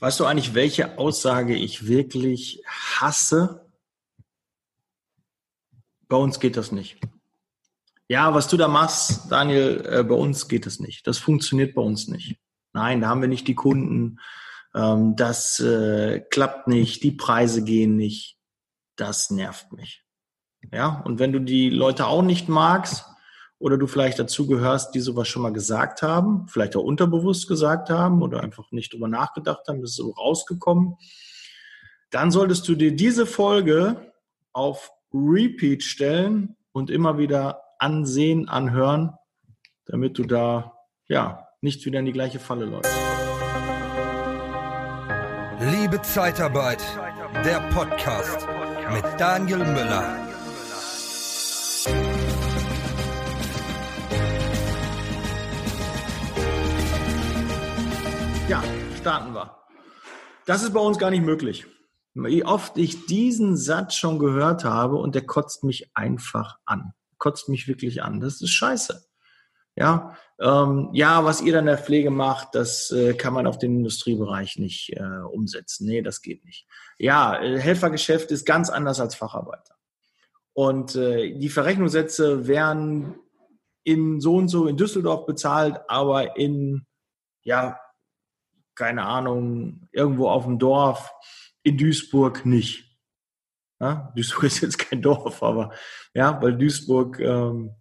Weißt du eigentlich, welche Aussage ich wirklich hasse? Bei uns geht das nicht. Ja, was du da machst, Daniel, äh, bei uns geht das nicht. Das funktioniert bei uns nicht. Nein, da haben wir nicht die Kunden. Ähm, das äh, klappt nicht. Die Preise gehen nicht. Das nervt mich. Ja, und wenn du die Leute auch nicht magst oder du vielleicht dazu gehörst, die sowas schon mal gesagt haben, vielleicht auch unterbewusst gesagt haben oder einfach nicht drüber nachgedacht haben, das ist so rausgekommen, dann solltest du dir diese Folge auf Repeat stellen und immer wieder ansehen, anhören, damit du da ja nicht wieder in die gleiche Falle läufst. Liebe Zeitarbeit, der Podcast mit Daniel Müller. Ja, starten wir. Das ist bei uns gar nicht möglich. Wie oft ich diesen Satz schon gehört habe und der kotzt mich einfach an. Kotzt mich wirklich an. Das ist scheiße. Ja, ähm, ja, was ihr dann in der Pflege macht, das äh, kann man auf den Industriebereich nicht äh, umsetzen. Nee, das geht nicht. Ja, äh, Helfergeschäft ist ganz anders als Facharbeiter. Und äh, die Verrechnungssätze werden in so und so in Düsseldorf bezahlt, aber in, ja, keine Ahnung, irgendwo auf dem Dorf in Duisburg nicht. Ja, Duisburg ist jetzt kein Dorf, aber ja, weil Duisburg ähm,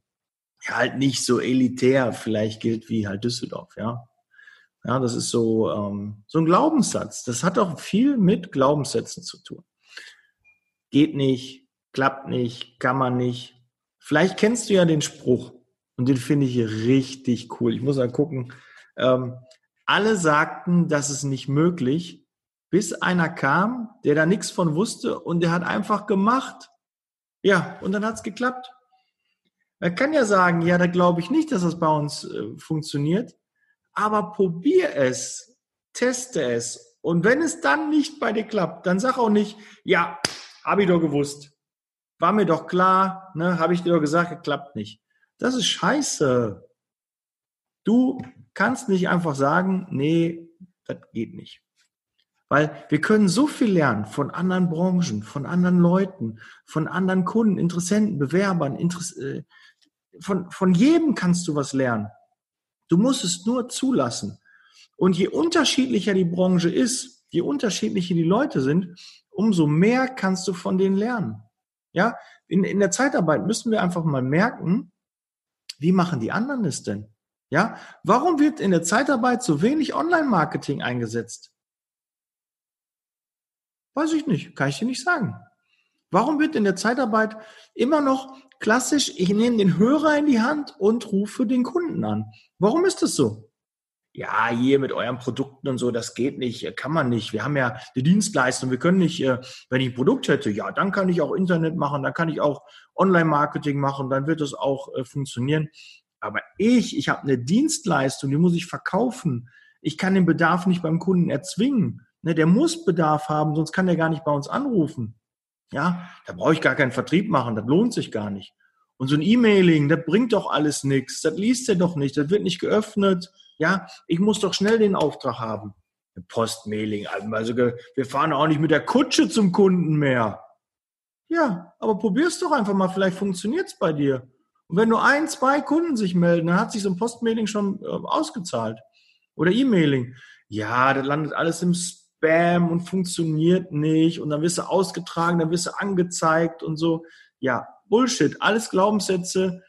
halt nicht so elitär vielleicht gilt wie halt Düsseldorf, ja. Ja, das ist so, ähm, so ein Glaubenssatz. Das hat auch viel mit Glaubenssätzen zu tun. Geht nicht, klappt nicht, kann man nicht. Vielleicht kennst du ja den Spruch und den finde ich richtig cool. Ich muss mal gucken. Ähm, alle sagten, das ist nicht möglich, bis einer kam, der da nichts von wusste und der hat einfach gemacht. Ja, und dann hat's geklappt. Man kann ja sagen, ja, da glaube ich nicht, dass das bei uns äh, funktioniert, aber probier es, teste es. Und wenn es dann nicht bei dir klappt, dann sag auch nicht, ja, habe ich doch gewusst. War mir doch klar, ne, habe ich dir doch gesagt, klappt nicht. Das ist scheiße. Du kannst nicht einfach sagen, nee, das geht nicht. Weil wir können so viel lernen von anderen Branchen, von anderen Leuten, von anderen Kunden, Interessenten, Bewerbern, Interess äh, von, von jedem kannst du was lernen. Du musst es nur zulassen. Und je unterschiedlicher die Branche ist, je unterschiedlicher die Leute sind, umso mehr kannst du von denen lernen. Ja, in, in der Zeitarbeit müssen wir einfach mal merken, wie machen die anderen es denn? Ja, warum wird in der Zeitarbeit so wenig Online-Marketing eingesetzt? Weiß ich nicht, kann ich dir nicht sagen. Warum wird in der Zeitarbeit immer noch klassisch, ich nehme den Hörer in die Hand und rufe den Kunden an? Warum ist das so? Ja, hier mit euren Produkten und so, das geht nicht, kann man nicht. Wir haben ja die Dienstleistung, wir können nicht, äh, wenn ich ein Produkt hätte, ja, dann kann ich auch Internet machen, dann kann ich auch Online-Marketing machen, dann wird das auch äh, funktionieren. Aber ich, ich habe eine Dienstleistung, die muss ich verkaufen. Ich kann den Bedarf nicht beim Kunden erzwingen. Ne, der muss Bedarf haben, sonst kann der gar nicht bei uns anrufen. Ja, da brauche ich gar keinen Vertrieb machen, das lohnt sich gar nicht. Und so ein E-Mailing, das bringt doch alles nichts, das liest er doch nicht, das wird nicht geöffnet. Ja, ich muss doch schnell den Auftrag haben. Postmailing, also wir fahren auch nicht mit der Kutsche zum Kunden mehr. Ja, aber probier's doch einfach mal, vielleicht funktioniert's bei dir. Und wenn nur ein, zwei Kunden sich melden, dann hat sich so ein Postmailing schon äh, ausgezahlt. Oder E-Mailing. Ja, das landet alles im Spam und funktioniert nicht und dann wirst du ausgetragen, dann wirst du angezeigt und so. Ja, Bullshit, alles Glaubenssätze.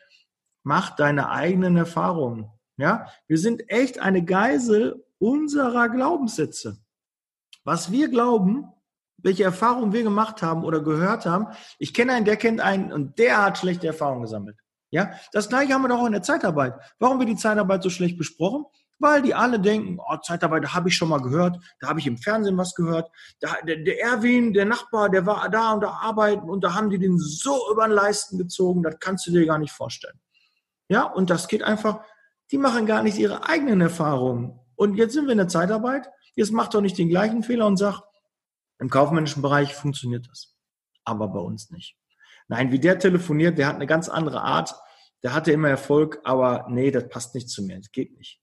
Mach deine eigenen Erfahrungen. Ja, wir sind echt eine Geisel unserer Glaubenssätze. Was wir glauben, welche Erfahrungen wir gemacht haben oder gehört haben. Ich kenne einen, der kennt einen und der hat schlechte Erfahrungen gesammelt. Ja, das gleiche haben wir doch auch in der Zeitarbeit. Warum wird die Zeitarbeit so schlecht besprochen? Weil die alle denken, oh, Zeitarbeit, da habe ich schon mal gehört, da habe ich im Fernsehen was gehört. Da, der, der Erwin, der Nachbar, der war da und da arbeiten und da haben die den so über den Leisten gezogen, das kannst du dir gar nicht vorstellen. Ja, und das geht einfach, die machen gar nicht ihre eigenen Erfahrungen. Und jetzt sind wir in der Zeitarbeit, jetzt macht doch nicht den gleichen Fehler und sagt, im kaufmännischen Bereich funktioniert das. Aber bei uns nicht. Nein, wie der telefoniert, der hat eine ganz andere Art. Der hatte immer Erfolg, aber nee, das passt nicht zu mir. Das geht nicht.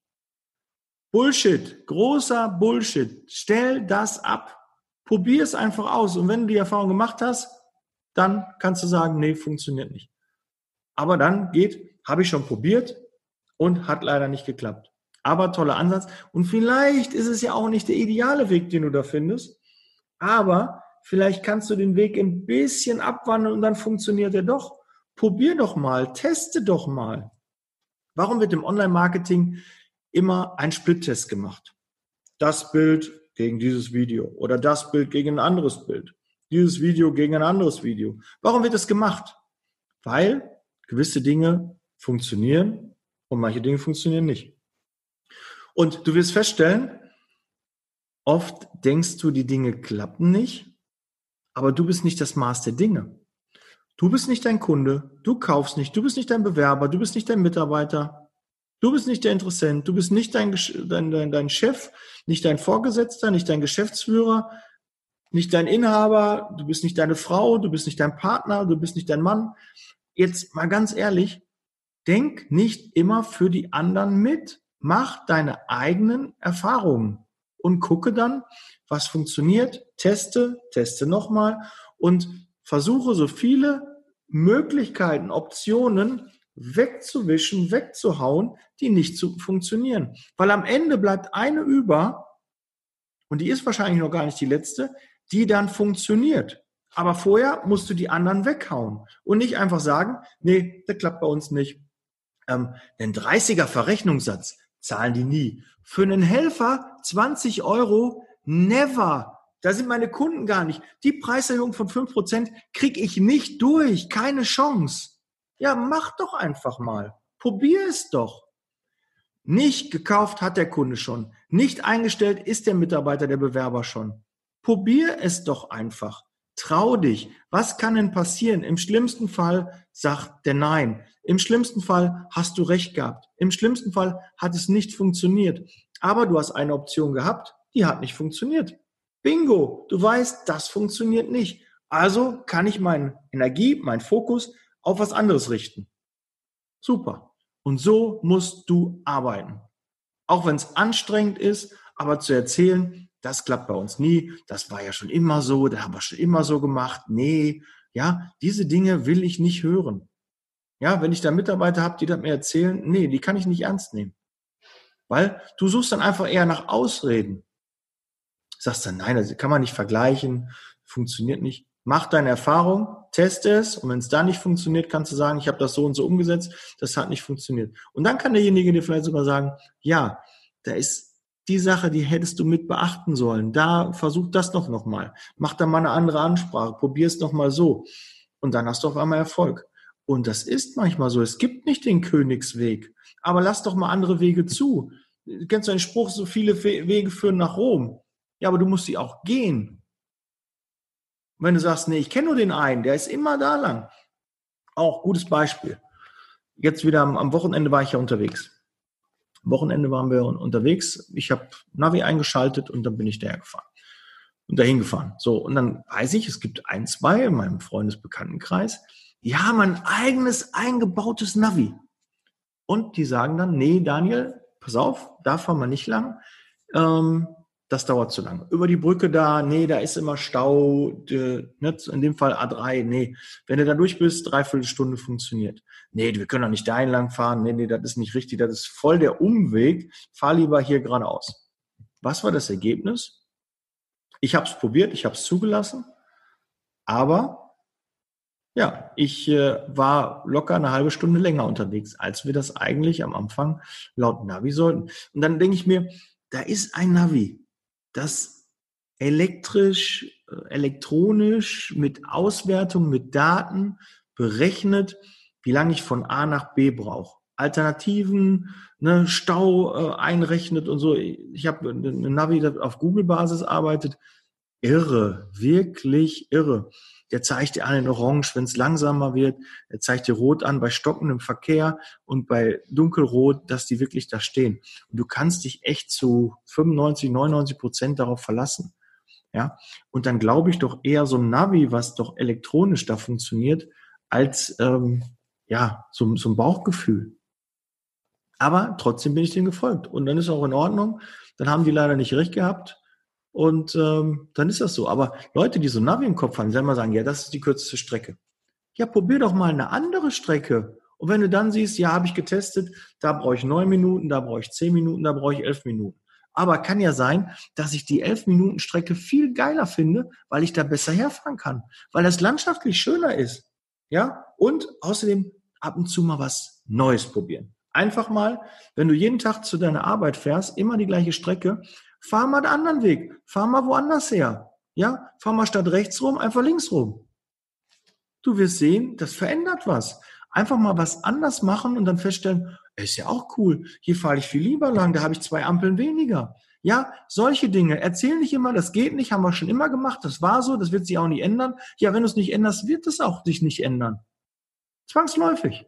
Bullshit, großer Bullshit. Stell das ab. Probier es einfach aus. Und wenn du die Erfahrung gemacht hast, dann kannst du sagen, nee, funktioniert nicht. Aber dann geht, habe ich schon probiert und hat leider nicht geklappt. Aber toller Ansatz. Und vielleicht ist es ja auch nicht der ideale Weg, den du da findest. Aber vielleicht kannst du den Weg ein bisschen abwandeln und dann funktioniert er doch. Probier doch mal, teste doch mal. Warum wird im Online-Marketing immer ein Split-Test gemacht? Das Bild gegen dieses Video oder das Bild gegen ein anderes Bild, dieses Video gegen ein anderes Video. Warum wird das gemacht? Weil gewisse Dinge funktionieren und manche Dinge funktionieren nicht. Und du wirst feststellen, oft denkst du, die Dinge klappen nicht, aber du bist nicht das Maß der Dinge. Du bist nicht dein Kunde, du kaufst nicht, du bist nicht dein Bewerber, du bist nicht dein Mitarbeiter, du bist nicht der Interessent, du bist nicht dein, dein, dein, dein Chef, nicht dein Vorgesetzter, nicht dein Geschäftsführer, nicht dein Inhaber, du bist nicht deine Frau, du bist nicht dein Partner, du bist nicht dein Mann. Jetzt mal ganz ehrlich, denk nicht immer für die anderen mit. Mach deine eigenen Erfahrungen und gucke dann, was funktioniert, teste, teste nochmal und versuche so viele Möglichkeiten, Optionen wegzuwischen, wegzuhauen, die nicht zu funktionieren. Weil am Ende bleibt eine über, und die ist wahrscheinlich noch gar nicht die letzte, die dann funktioniert. Aber vorher musst du die anderen weghauen und nicht einfach sagen, nee, das klappt bei uns nicht. Ähm, den 30er Verrechnungssatz zahlen die nie. Für einen Helfer 20 Euro, never. Da sind meine Kunden gar nicht. Die Preiserhöhung von 5% kriege ich nicht durch. Keine Chance. Ja, mach doch einfach mal. Probier es doch. Nicht gekauft hat der Kunde schon. Nicht eingestellt ist der Mitarbeiter, der Bewerber schon. Probier es doch einfach. Trau dich. Was kann denn passieren? Im schlimmsten Fall sagt der Nein. Im schlimmsten Fall hast du recht gehabt. Im schlimmsten Fall hat es nicht funktioniert. Aber du hast eine Option gehabt, die hat nicht funktioniert. Bingo, du weißt, das funktioniert nicht. Also kann ich meine Energie, meinen Fokus auf was anderes richten. Super. Und so musst du arbeiten. Auch wenn es anstrengend ist, aber zu erzählen, das klappt bei uns nie, das war ja schon immer so, da haben wir schon immer so gemacht. Nee, ja, diese Dinge will ich nicht hören. Ja, wenn ich da Mitarbeiter habe, die das mir erzählen, nee, die kann ich nicht ernst nehmen. Weil du suchst dann einfach eher nach Ausreden sagst dann, nein, das kann man nicht vergleichen, funktioniert nicht. Mach deine Erfahrung, teste es und wenn es da nicht funktioniert, kannst du sagen, ich habe das so und so umgesetzt, das hat nicht funktioniert. Und dann kann derjenige dir vielleicht sogar sagen, ja, da ist die Sache, die hättest du mit beachten sollen. Da versuch das doch nochmal. Mach da mal eine andere Ansprache, probier es nochmal so. Und dann hast du auf einmal Erfolg. Und das ist manchmal so. Es gibt nicht den Königsweg. Aber lass doch mal andere Wege zu. Kennst du einen Spruch, so viele Wege führen nach Rom. Ja, aber du musst sie auch gehen. wenn du sagst, nee, ich kenne nur den einen, der ist immer da lang. Auch gutes Beispiel. Jetzt wieder am Wochenende war ich ja unterwegs. Wochenende waren wir unterwegs. Ich habe Navi eingeschaltet und dann bin ich daher gefahren und dahin gefahren. So, und dann weiß ich, es gibt ein, zwei in meinem Freundesbekanntenkreis, die haben ein eigenes eingebautes Navi. Und die sagen dann, nee, Daniel, pass auf, da fahren wir nicht lang. Ähm, das dauert zu lange. Über die Brücke da, nee, da ist immer Stau, ne, in dem Fall A3, nee. Wenn du da durch bist, dreiviertel Stunde funktioniert. Nee, wir können doch nicht dahin lang fahren, nee, nee, das ist nicht richtig, das ist voll der Umweg, fahr lieber hier geradeaus. Was war das Ergebnis? Ich habe es probiert, ich habe es zugelassen, aber ja, ich äh, war locker eine halbe Stunde länger unterwegs, als wir das eigentlich am Anfang laut Navi sollten. Und dann denke ich mir, da ist ein Navi, das elektrisch, äh, elektronisch mit Auswertung, mit Daten berechnet, wie lange ich von A nach B brauche. Alternativen, ne, Stau äh, einrechnet und so. Ich habe eine Navi auf Google-Basis arbeitet. Irre, wirklich irre. Der zeigt dir an in Orange, wenn es langsamer wird. Er zeigt dir rot an bei stockendem Verkehr und bei dunkelrot, dass die wirklich da stehen. Und du kannst dich echt zu 95, 99 Prozent darauf verlassen. Ja, und dann glaube ich doch eher so ein Navi, was doch elektronisch da funktioniert, als ähm, ja so, so ein Bauchgefühl. Aber trotzdem bin ich denen gefolgt. Und dann ist auch in Ordnung. Dann haben die leider nicht recht gehabt. Und ähm, dann ist das so. Aber Leute, die so Navi im Kopf haben, die immer sagen, ja, das ist die kürzeste Strecke. Ja, probier doch mal eine andere Strecke. Und wenn du dann siehst, ja, habe ich getestet, da brauche ich neun Minuten, da brauche ich zehn Minuten, da brauche ich elf Minuten. Aber kann ja sein, dass ich die elf Minuten Strecke viel geiler finde, weil ich da besser herfahren kann, weil das landschaftlich schöner ist. Ja, und außerdem ab und zu mal was Neues probieren. Einfach mal, wenn du jeden Tag zu deiner Arbeit fährst, immer die gleiche Strecke, fahr mal den anderen Weg, fahr mal woanders her. Ja, fahr mal statt rechts rum, einfach links rum. Du wirst sehen, das verändert was. Einfach mal was anders machen und dann feststellen, ist ja auch cool. Hier fahre ich viel lieber lang, da habe ich zwei Ampeln weniger. Ja, solche Dinge. Erzähl nicht immer, das geht nicht, haben wir schon immer gemacht, das war so, das wird sich auch nicht ändern. Ja, wenn du es nicht änderst, wird es auch sich nicht ändern. Zwangsläufig.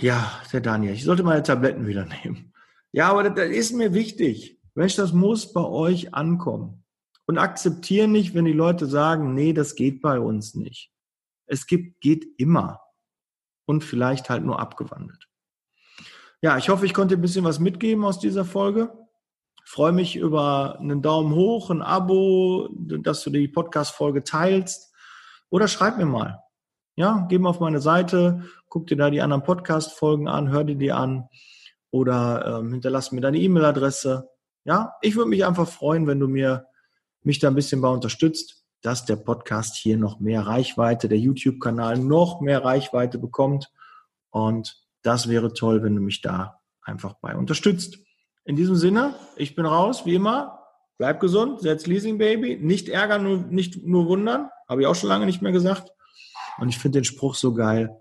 Ja, der Daniel, ich sollte meine Tabletten wieder nehmen. Ja, aber das, ist mir wichtig. Mensch, das muss bei euch ankommen. Und akzeptiere nicht, wenn die Leute sagen, nee, das geht bei uns nicht. Es gibt, geht immer. Und vielleicht halt nur abgewandelt. Ja, ich hoffe, ich konnte ein bisschen was mitgeben aus dieser Folge. Ich freue mich über einen Daumen hoch, ein Abo, dass du die Podcast-Folge teilst. Oder schreib mir mal. Ja, geh mal auf meine Seite, guck dir da die anderen Podcast-Folgen an, hör dir die an oder ähm, hinterlass mir deine E-Mail-Adresse. Ja, ich würde mich einfach freuen, wenn du mir mich da ein bisschen bei unterstützt, dass der Podcast hier noch mehr Reichweite, der YouTube-Kanal noch mehr Reichweite bekommt. Und das wäre toll, wenn du mich da einfach bei unterstützt. In diesem Sinne, ich bin raus, wie immer. Bleib gesund, setz Leasing Baby. Nicht ärgern, nur, nicht nur wundern. Habe ich auch schon lange nicht mehr gesagt. Und ich finde den Spruch so geil.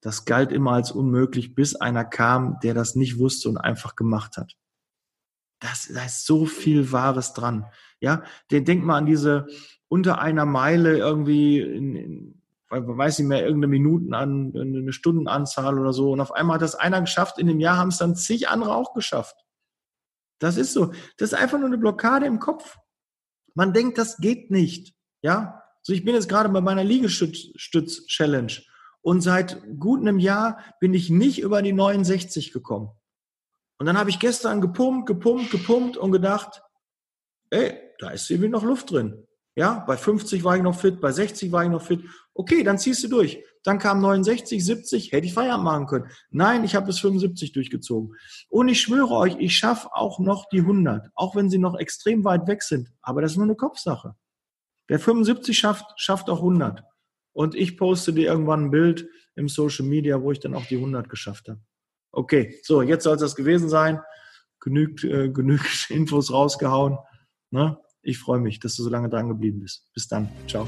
Das galt immer als unmöglich, bis einer kam, der das nicht wusste und einfach gemacht hat. Das, da ist so viel Wahres dran. Ja, den denkt mal an diese unter einer Meile irgendwie, in, in, weiß nicht mehr, irgendeine Minuten an, eine Stundenanzahl oder so. Und auf einmal hat das einer geschafft. In dem Jahr haben es dann zig andere auch geschafft. Das ist so. Das ist einfach nur eine Blockade im Kopf. Man denkt, das geht nicht. Ja, so, ich bin jetzt gerade bei meiner Liegestütz-Challenge und seit gut einem Jahr bin ich nicht über die 69 gekommen. Und dann habe ich gestern gepumpt, gepumpt, gepumpt und gedacht, ey, da ist irgendwie noch Luft drin. Ja, bei 50 war ich noch fit, bei 60 war ich noch fit. Okay, dann ziehst du durch. Dann kam 69, 70, hätte ich Feierabend machen können. Nein, ich habe bis 75 durchgezogen. Und ich schwöre euch, ich schaffe auch noch die 100, auch wenn sie noch extrem weit weg sind. Aber das ist nur eine Kopfsache. Wer 75 schafft, schafft auch 100. Und ich poste dir irgendwann ein Bild im Social Media, wo ich dann auch die 100 geschafft habe. Okay, so, jetzt soll es das gewesen sein. Genügt, äh, genügend Infos rausgehauen. Ne? Ich freue mich, dass du so lange dran geblieben bist. Bis dann. Ciao.